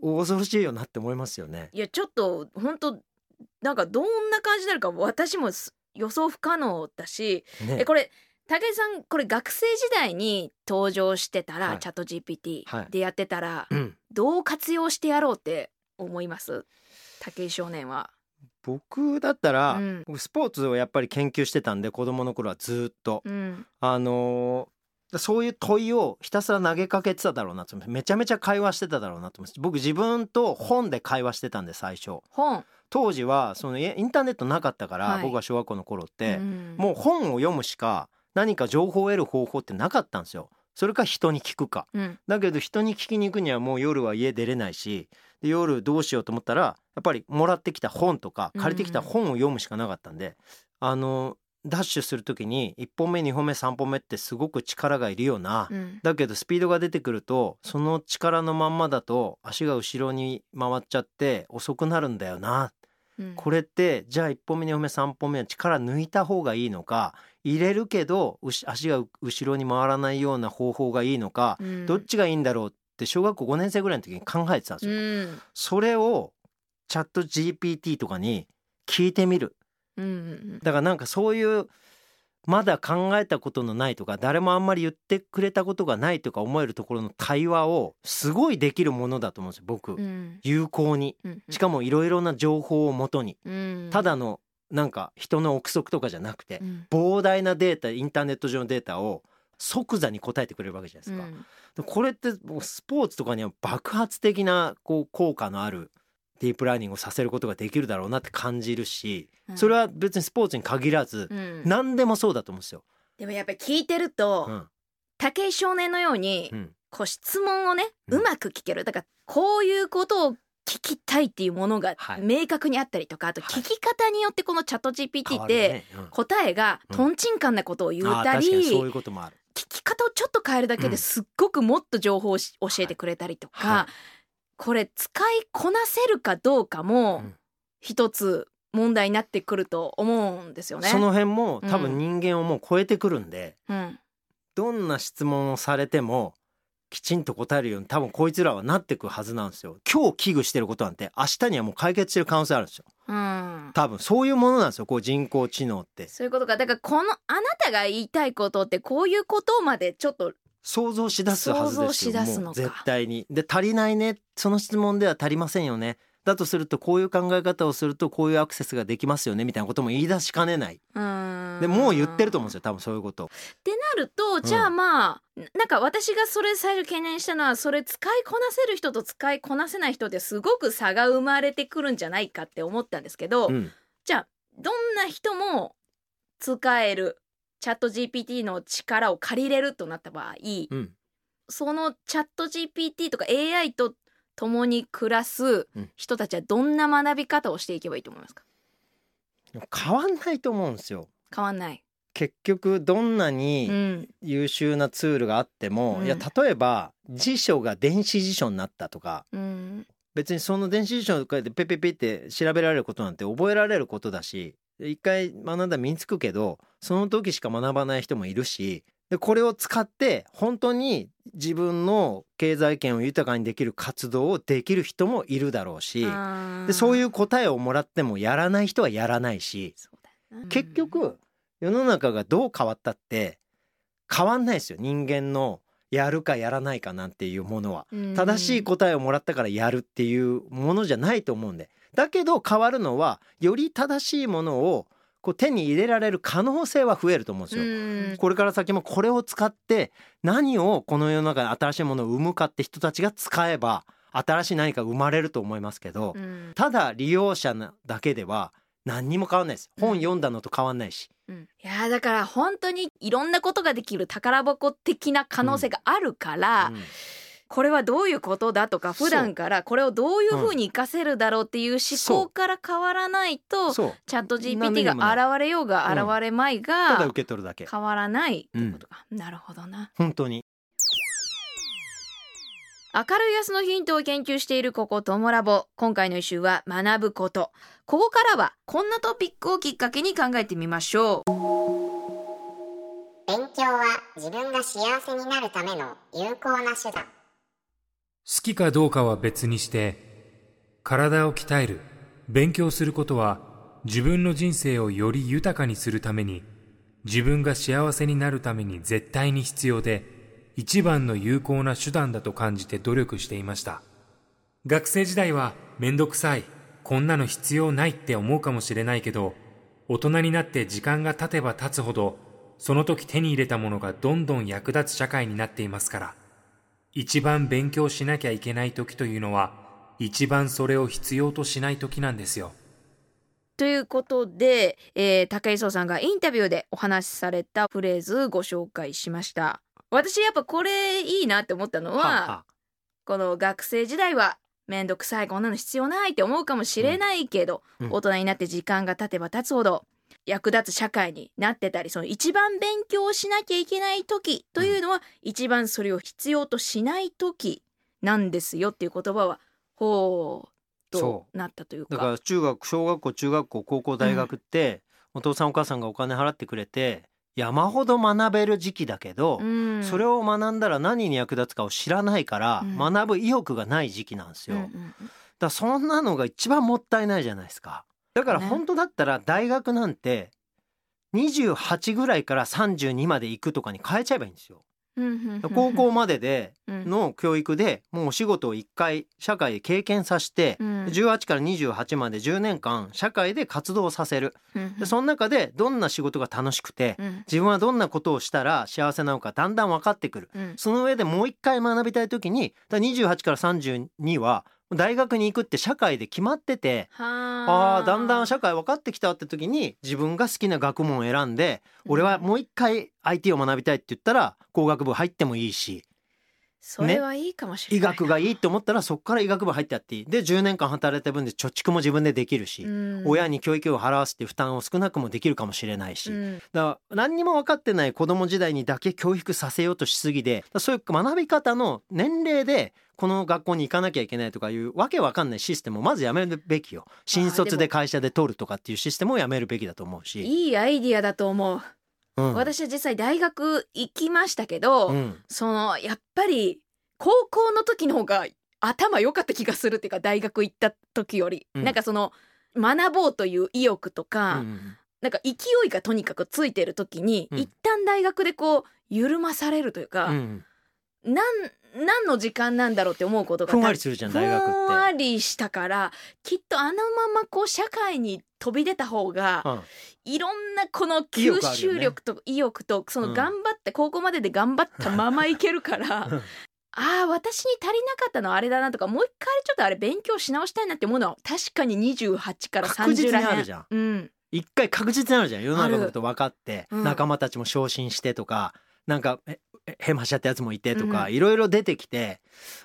恐ろしいよなって思いますよね。いやちょっと本当なんかどんな感じになるか私も予想不可能だし、ね、えこれ武井さんこれ学生時代に登場してたら、はい、チャット GPT でやってたら、はい、どう活用してやろうって思います？武井少年は。僕だったら、うん、僕スポーツをやっぱり研究してたんで子供の頃はずっと、うん、あのー、そういう問いをひたすら投げかけてただろうなとめちゃめちゃ会話してただろうなと思って僕自分と本で会話してたんで最初。本。当時はそのインターネットなかったから、はい、僕が小学校の頃って、うん、もう本を読むしか何か情報を得る方法ってなかったんですよ。それか人に聞くか、うん、だけど人に聞きに行くにはもう夜は家出れないしで夜どうしようと思ったらやっぱりもらってきた本とか借りてきた本を読むしかなかったんで、うん、あのダッシュする時に1本目2本目3本目ってすごく力がいるよな、うん、だけどスピードが出てくるとその力のまんまだと足が後ろに回っちゃって遅くなるんだよな、うん、これってじゃあ1本目2本目3本目は力抜いた方がいいのか入れるけど足が後ろに回らないような方法がいいのか、うん、どっちがいいんだろうって小学校5年生ぐらいの時に考えてたんですよ。うん、それをチャット GPT とかに聞いてみる。うんだからなんかそういうまだ考えたことのないとか誰もあんまり言ってくれたことがないとか思えるところの対話をすごいできるものだと思うんですよ僕、うん。有効に。うん。しかもいろいろな情報をもとに。うん。ただのなんか人の憶測とかじゃなくてうん。膨大なデータインターネット上のデータを即座に答えてくれるわけじゃないですか。うん。でこれってもうスポーツとかには爆発的なこう効果のあるディープラーニングをさせることができるだろうなって感じるしうん。それは別にスポーツに限らずうん。何でもそうだと思うんですよ。でもやっぱり聞いてると、うん。武井少年のように、うん。こう質問をねううんまく聞ける。だからこういうことを聞きたいっていうものがはい。明確にあったりとかあとはい。聞き方によってこのチャット GPT って答えがうん。とんちんかんなことを言ったり、確かにそういうこともある。聞き方をちょっと変えるだけうん。ですっごくもっと情報をし教えてくれたりとか、はい。これ使いこなせるかどうかもうん。一つ問題になってくると思うんですよね。その辺も多うん。分人間をもう超えてくるんで、うん。どんな質問をされてもきちんと答えるように多分こいつらはなってくはずなんですよ。今日危惧してることなんて明日にはもう解決してる可能性あるんですよ。うん。多分そういうものなんですよ。こう人工知能って。そういうことか。だからこのあなたが言いたいことってこういうことまでちょっと想像し出すはず想像ですよ。し出すの絶対に。で足りないね。その質問では足りませんよねだとするとこういう考え方をするとこういうアクセスができますよねみたいなことも言い出しかねない。うん。でもう言ってると思うんですよ多分そういうこと。ってなるとじゃあまあ、なんか私がそれ最初懸念したのはそれ使いこなせる人と使いこなせない人ですごく差が生まれてくるんじゃないかって思ったんですけど、うん。じゃあどんな人も使えるチャット GPT の力を借りれるとなった場合、うん。そのチャット GPT とか AI と共に暮らすうん。人たちはどんな学び方をしていけばいいと思いますか？変わんないと思うんですよ。変わんない。結局どんなうにん。優秀なツールがあっても、うん。いや例えば辞書が電子辞書になったとかうん。別にその電子辞書でペペペって調べられることなんて覚えられることだし一回学んだら身につくけどその時しか学ばない人もいるしでこれを使って本当に自分の経済圏を豊かにできる活動をできる人もいるだろうしでそういうう答えをもらってもやらない人はやらないし結局世の中がどう変わったって変わんないですよ。人間のやるかやらないかなんていうものは。正しい答えをもらったからやるっていうものじゃないと思うん。でだけど変わるのはより正しいものをこう手に入れられる可能性は増えると思うんですよ。うんこれから先もこれを使って何をこの世の中に新しいものを生むかって人たちが使えば新しい何か生まれると思いますけどうんただ利用者なだけでは何にも変わんないです。うん本読んだのと変わんないし。うんいやだから本当にいろんなことができる宝箱的な可能性があるから、うんこれはどういうことだとか普段からこれをどういうふうに活かせるだろうっていう思考から変わらないと、チャット何 GPT が現れようがうん。現れまいただが受け取るだけ。変わらないってことか、なるほどな。本当に。明るい明日のヒントを研究しているここトモラボ。今回の一周は学ぶこと。ここからはこんなトピックをきっかけに考えてみましょう。勉強は自分が幸せになるための有効な手段好きかどうかは別にして、体を鍛える、勉強することは自分の人生をより豊かにするために、自分が幸せになるために絶対に必要で、一番の有効な手段だと感じて努力していました。学生時代はめんどくさい、こんなの必要ないって思うかもしれないけど、大人になって時間が経てば経つほど、その時手に入れたものがどんどん役立つ社会になっていますから。一番勉強しなきゃいけない時というのは、一番それを必要としない時なんですよ。ということで、えー、武井壮さんがインタビューでお話しされたフレーズご紹介しました。私やっぱこれいいなって思ったのは、はあはあ。この学生時代はめんどくさいこんなの必要ないって思うかもしれないけど、うん。うん。大人になって時間が経てば経つほど役立つ社会になってたりその一番勉強しなきゃいけない時というのは、一番それを必要としない時なんですよっていう言葉はほうとそなったというか。だから中学小学校中学校高校大学って、お父さんお母さんがお金払ってくれて山ほど学べる時期だけど、うん。それを学んだら何に役立つかを知らないから、うん。学ぶ意欲がない時期なんですよ、うんうんだそんなのが一番もったいないじゃないですかだからね。本当だったら大学なんて28ぐらいから32まで行くとかに変えちゃえばいいんですよ。高校まででの教育でもうお仕事を1回社会で経験させて、うん、18から28まで10年間社会で活動させる、でその中でどんな仕事が楽しくて、うん、自分はどんなことをしたら幸せなのかだんだん分かってくる、うん、その上でもう一回学びたい時に28から32は大学に行くって社会で決まっててあ。あだんだん社会分かってきたって時に自分が好きな学問を選んで、俺はもう一回 IT を学びたいって言ったら工学部入ってもいいし。それはいいかもしれない、ね、医学がいいって思ったらそこから医学部入ってやっていい。で10年間働いた分で貯蓄も自分でできるし、親に教育費を払わせて負担を少なくもできるかもしれないし、だから何にも分かってない子供時代にだけ教育させようとしすぎでそういう学び方の年齢でこの学校に行かなきゃいけないとかいうわけわかんないシステムをまずやめるべきよ。新卒で会社で取るとかっていうシステムをやめるべきだと思うし。いいアイディアだと思う、うん、私は実際大学行きましたけど、うん、そのやっぱり高校の時の方が頭良かった気がするっていうか大学行った時より、うん、なんかその学ぼうという意欲とか、うん、なんか勢いがとにかくついてる時に、うん、一旦大学でこう緩まされるというか、うん、なん何の時間なんだろうって思うことがふんわりするじゃん大学って。ふんわりしたからきっとあのままこう社会に飛び出た方が、うん、いろんなこの吸収力と意欲とその頑張って、高校までで頑張ったままいけるから ああ私に足りなかったのはあれだなとかもう一回ちょっとあれ勉強し直したいなって思うのは確かに28から30らへんあるじゃん、うん、一回確実にあるじゃん。世の中のこと分かって、仲間たちも昇進してとかなんかへましちゃったやつもいてとか、いろいろ出てきて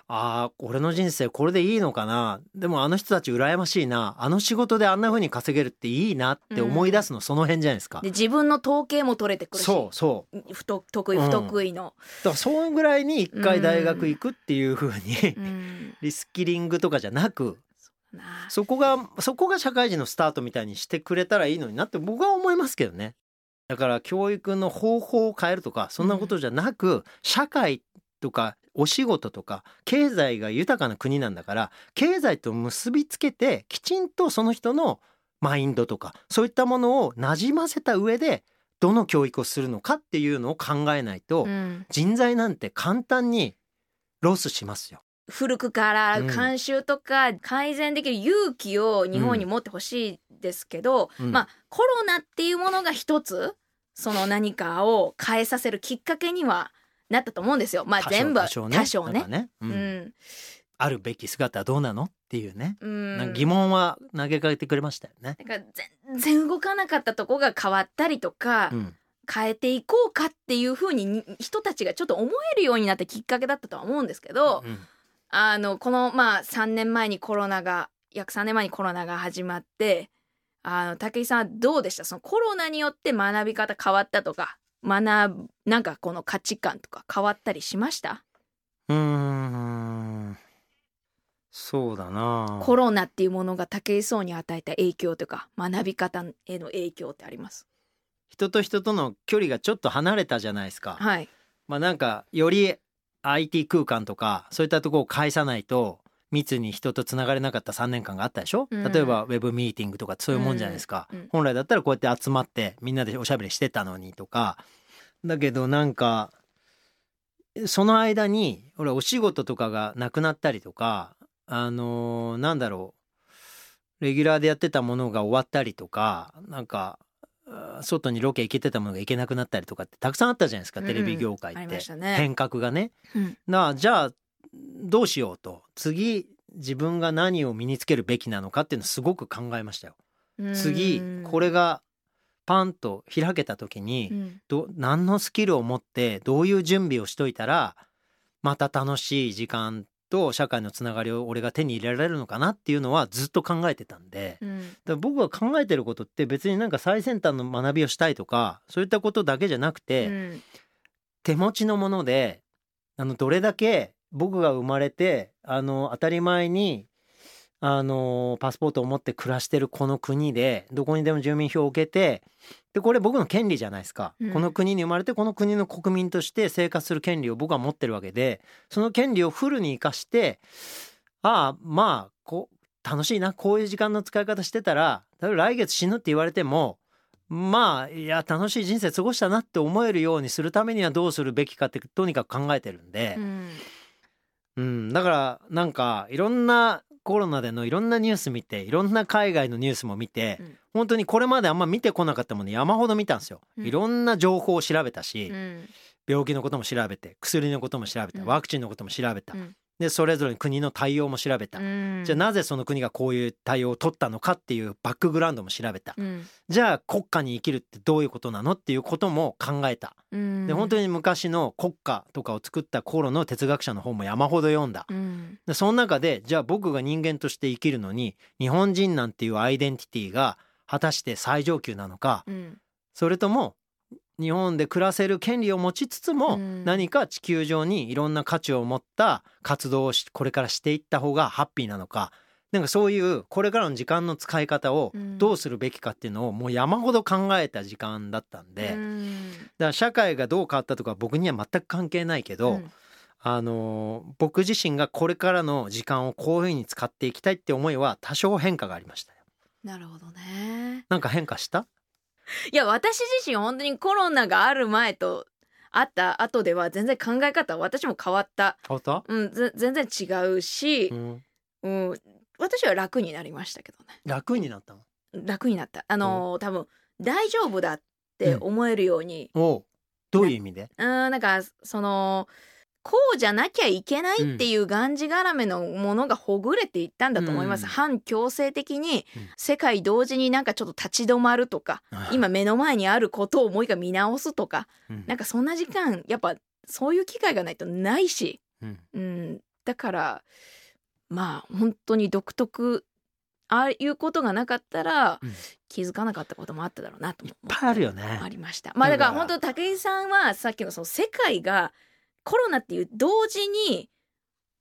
ああ俺の人生これでいいのかなでもあの人たち羨ましいなあの仕事であんな風に稼げるっていいなって思い出すの、その辺じゃないですか。で自分の統計も取れてくるしそうそう不得意不得意の、だからそのぐらいに一回大学行くっていう風に、リスキリングとかじゃなくそこがそこが社会人のスタートみたいにしてくれたらいいのになって僕は思いますけどね。だから教育の方法を変えるとかそんなことじゃなく、うん、社会とかお仕事とか経済が豊かな国なんだから経済と結びつけてきちんとその人のマインドとかそういったものをなじませた上でどの教育をするのかっていうのを考えないと、うん、人材なんて簡単にロスしますよ。古くから慣習とか改善できる勇気を日本に持ってほしいですけど、うん、まあコロナっていうものが一つその何かを変えさせるきっかけにはなったと思うんですよ。まあ全部多少ね。多少ね。ね。うん、うん、あるべき姿はどうなのっていうね、うん、疑問は投げかけてくれましたよね。だから全然動かなかったとこが変わったりとか、うん、変えていこうかっていうふうに人たちがちょっと思えるようになったきっかけだったとは思うんですけど、うん、あのこのまあ3年前にコロナが約3年前にコロナが始まってあの武井さんはどうでした？そのコロナによって学び方変わったとか学ぶなんかこの価値観とか変わったりしました？うん。そうだな。コロナっていうものが武井壮に与えた影響とか学び方への影響ってあります？人と人との距離がちょっと離れたじゃないですか。はい。まあなんかより IT 空間とかそういったところを返さないと密に人とつながれなかった3年間があったでしょ、うん、例えばウェブミーティングとかそういうもんじゃないですか、うん。うん、本来だったらこうやって集まってみんなでおしゃべりしてたのにとか。だけどなんかその間に俺お仕事とかがなくなったりとかあのー、なんだろう。レギュラーでやってたものが終わったりとかなんか外にロケ行けてたものが行けなくなったりとかってたくさんあったじゃないですか、テレビ業界って、ね、変革がね。うん、なじゃあどうしようと。次自分が何を身につけるべきなのかっていうのをすごく考えましたよ。次これがパンと開けた時に、うん、ど何のスキルを持ってどういう準備をしといたらまた楽しい時間と社会のつながりを俺が手に入れられるのかなっていうのはずっと考えてたんで、うん、だ僕が考えてることって別になんか最先端の学びをしたいとかそういったことだけじゃなくて、うん、手持ちのものであのどれだけ僕が生まれてあの当たり前にあのパスポートを持って暮らしてるこの国でどこにでも住民票を受けてでこれ僕の権利じゃないですか、うん、この国に生まれてこの国の国民として生活する権利を僕は持ってるわけでその権利をフルに生かしてああまあこう楽しいなこういう時間の使い方してたら来月死ぬって言われてもまあいや楽しい人生過ごしたなって思えるようにするためにはどうするべきかってとにかく考えてるんで。う、ん。うん、だからなんかいろんなコロナでのいろんなニュース見ていろんな海外のニュースも見て、うん。本当にこれまであんま見てこなかったもの山ほど見たんですよ。うん。いろんな情報を調べたし、うん。病気のことも調べて薬のことも調べたうん。ワクチンのことも調べた、うんでそれぞれの国の対応も調べた、うん。じゃあなぜその国がこういう対応を取ったのかっていうバックグラウンドも調べた、うん。じゃあ国家に生きるってどういうことなのっていうことも考えた。うん。で本当に昔の国家とかを作った頃の哲学者の本も山ほど読んだ。うん。でその中でじゃあ僕が人間として生きるのに日本人なんていうアイデンティティが果たして最上級なのか。うん。それとも日本で暮らせる権利を持ちつつもうん。何か地球上にいろんな価値を持った活動をしこれからしていった方がハッピーなのか。なんかそういうこれからの時間の使い方をうん。どうするべきかっていうのをもう山ほど考えた時間だったんで。だかうんら社会がどう変わったとか僕には全く関係ないけど、うん。あのー僕自身がこれからの時間をこういうふうに使っていきたいって思いは多少変化がありましたよ。なるほどね。なんか変化した？いや私自身本当にコロナがある前とあった後では全然考え方私も変わった、変わった？うん、ぜ全然違うしう、ん、うん、私は楽になりましたけどね。楽になったの？楽になった。あのー多分大丈夫だって思えるように、おう。どういう意味で？うん、なんかそのこうじゃなきゃいけないっていうがんじがらめのものがほぐれていったんだと思います、うん。反強制的にうん。世界同時になんかちょっと立ち止まるとか、今目の前にあることをもう一回見直すとかうん。なんかそんな時間やっぱそういう機会がないとないし、うん。うん、だからまあ本当に独特ああいうことがなかったら、うん。気づかなかったこともあっただろうなといっぱいあるよね。ありました。まあだから本当武井さんはさっきのその世界がコロナっていう同時に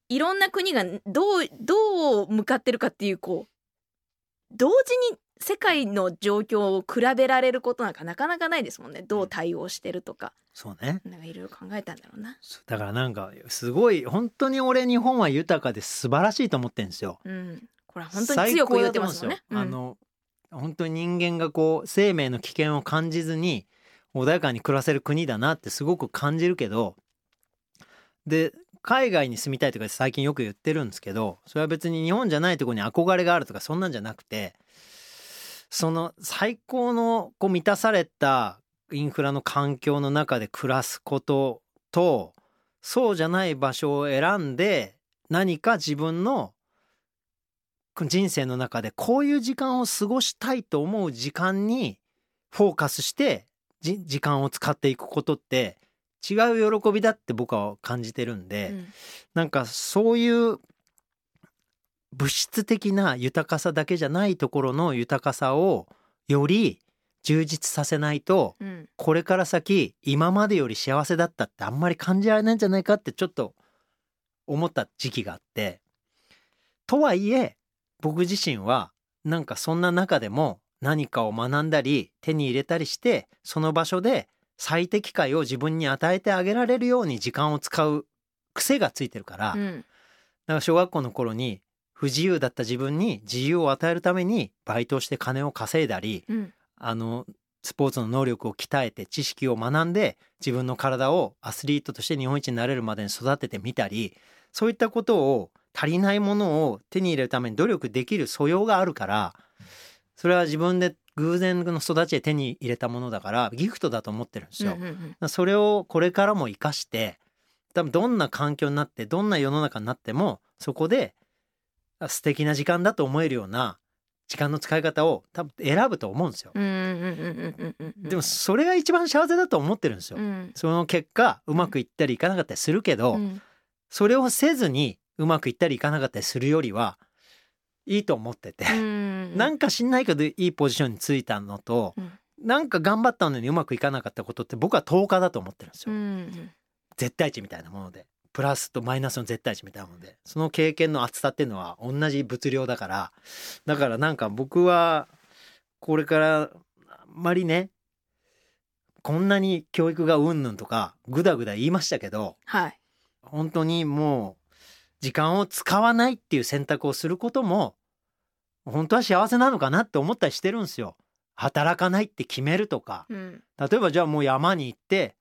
いろんな国がどうどう向かってるかっていうこう同時に世界の状況を比べられることなんかなかなかないですもんね。どう対応してるとか。そうね。なんかいろいろ考えたんだろうな。だからなんかすごい本当に俺日本は豊かで素晴らしいと思ってるんですよ。うん、これは本当に強く言ってますもんね。うん。あの本当に人間がこう生命の危険を感じずに穏やかに暮らせる国だなってすごく感じるけどで海外に住みたいとか最近よく言ってるんですけどそれは別に日本じゃないところに憧れがあるとかそんなんじゃなくてその最高のこう満たされたインフラの環境の中で暮らすこととそうじゃない場所を選んで何か自分の人生の中でこういう時間を過ごしたいと思う時間にフォーカスして時間を使っていくことって違う喜びだって僕は感じてるんで、うん。なんかそういう物質的な豊かさだけじゃないところの豊かさをより充実させないとうん。これから先今までより幸せだったってあんまり感じられないんじゃないかってちょっと思った時期があってとはいえ僕自身はなんかそんな中でも何かを学んだり手に入れたりしてその場所で最適解を自分に与えてあげられるように時間を使う癖がついてるから、だかうんら小学校の頃に不自由だった自分に自由を与えるためにバイトをして金を稼いだりうん。あのスポーツの能力を鍛えて知識を学んで自分の体をアスリートとして日本一になれるまでに育ててみたりそういったことを足りないものを手に入れるために努力できる素養があるからそれは自分で偶然の育ちで手に入れたものだからギフトだと思ってるんですよ。それをこれからも生かして多分どんな環境になってどんな世の中になってもそこであ素敵な時間だと思えるような時間の使い方を多分選ぶと思うんですよ。でもそれが一番幸せだと思ってるんですよ。うんその結果うまくいったりいかなかったりするけど、うんそれをせずにうまくいったりいかなかったりするよりはいいと思ってて、うん。なんか知んないけどいいポジションについたのと、うん。なんか頑張ったのにうまくいかなかったことって僕は10日だと思ってるんですうよ。ん。絶対値みたいなもので。プラスとマイナスの絶対値みたいなもので。その経験の厚さっていうのは同じ物量だから。だからなんか僕はこれからあんまりねこんなに教育がうんぬんとかぐだぐだ言いましたけどはい。本当にもう時間を使わないっていう選択をすることも本当は幸せなのかなって思ったりしてるんですよ。働かないって決めるとかうん例えばじゃあもう山に行って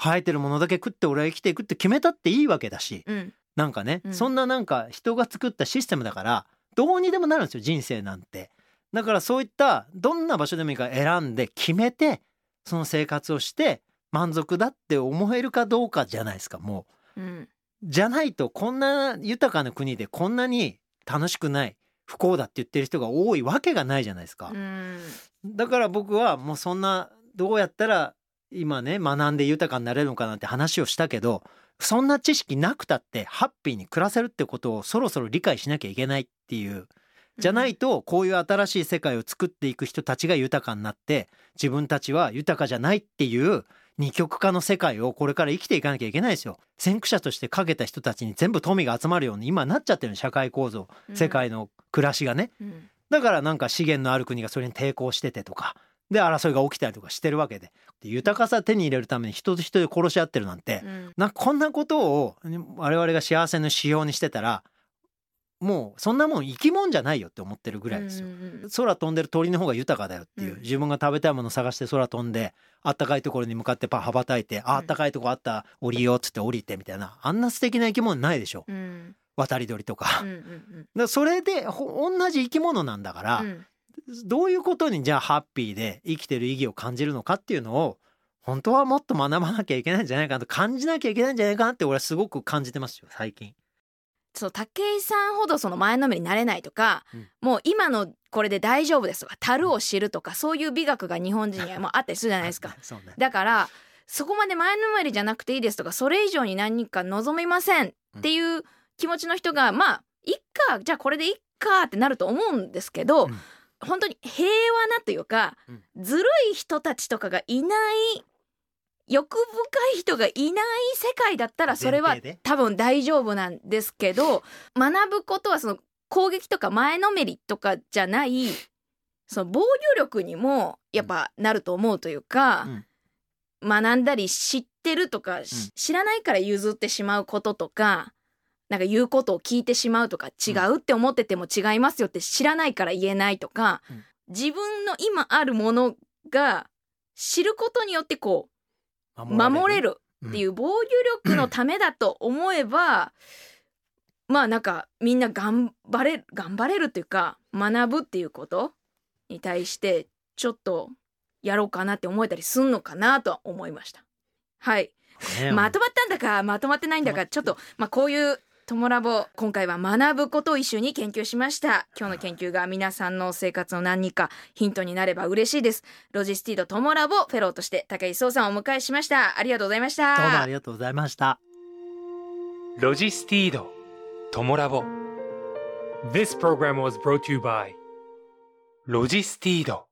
生えてるものだけ食って俺は生きていくって決めたっていいわけだしうんなんかね、うんそんななんか人が作ったシステムだからどうにでもなるんですよ人生なんて。だからそういったどんな場所でもいいから選んで決めてその生活をして満足だって思えるかどうかじゃないですかもう。うんじゃないとこんな豊かな国でこんなに楽しくない不幸だって言ってる人が多いわけがないじゃないですか。うんだから僕はもうそんなどうやったら今ね学んで豊かになれるのかなんて話をしたけどそんな知識なくたってハッピーに暮らせるってことをそろそろ理解しなきゃいけないっていうじゃないとこういう新しい世界を作っていく人たちが豊かになって自分たちは豊かじゃないっていう二極化の世界をこれから生きていかなきゃいけないですよ。先駆者としてかけた人たちに全部富が集まるように今なっちゃってるの社会構造。世界の暮らしがね。うん。だからなんか資源のある国がそれに抵抗しててとか。で争いが起きたりとかしてるわけで。で豊かさ手に入れるために人と人で殺し合ってるなんて、うん。なんかこんなことを我々が幸せの指標にしてたらもうそんなもん生き物じゃないよって思ってるぐらいですよ。空飛んでる鳥の方が豊かだよっていう、うん。自分が食べたいもの探して空飛んであったかいところに向かってパン羽ばたいて、ああったかいとこあった降りようっつって降りてみたいなあんな素敵な生き物ないでしょ。うん。渡り鳥とか。それでほ同じ生き物なんだから、うん。どういうことにじゃあハッピーで生きてる意義を感じるのかっていうのを本当はもっと学ばなきゃいけないんじゃないかなと感じなきゃいけないんじゃないかなって俺はすごく感じてますよ最近。そう武井さんほどその前のめりになれないとか、うん。もう今のこれで大丈夫ですとか樽を知るとかそういう美学が日本人にはもうあったりするじゃないですか。ね。だからそこまで前のめりじゃなくていいですとかそれ以上に何か望みませんっていう気持ちの人がまあいっかじゃあこれでいっかってなると思うんですけど、うん。本当に平和なというか、ずるい人たちとかがいない欲深い人がいない世界だったらそれは多分大丈夫なんですけど学ぶことはその攻撃とか前のめりとかじゃないその防御力にもやっぱなると思うというか、学んだり知ってるとか、し知らないから譲ってしまうこととかなんか言うことを聞いてしまうとか違うって思ってても違いますよって知らないから言えないとか、うん。自分の今あるものが知ることによってこう守れる。っていう防御力のためだと思えば、まあなんかみんな頑張れる頑張れるっていうか学ぶっていうことに対してちょっとやろうかなって思えたりすんのかなとは思いました。はい、ねまとまったんだかまとまってないんだかちょっとまあこういうトモラボ今回は学ぶことを一緒に研究しました今日の研究が皆さんの生活の何かヒントになれば嬉しいですロジスティードトモラボフェローとして武井壮さんをお迎えしましたありがとうございましたどうもありがとうございました。ロジスティード、トモラボ。This program was brought to you by ロジスティード。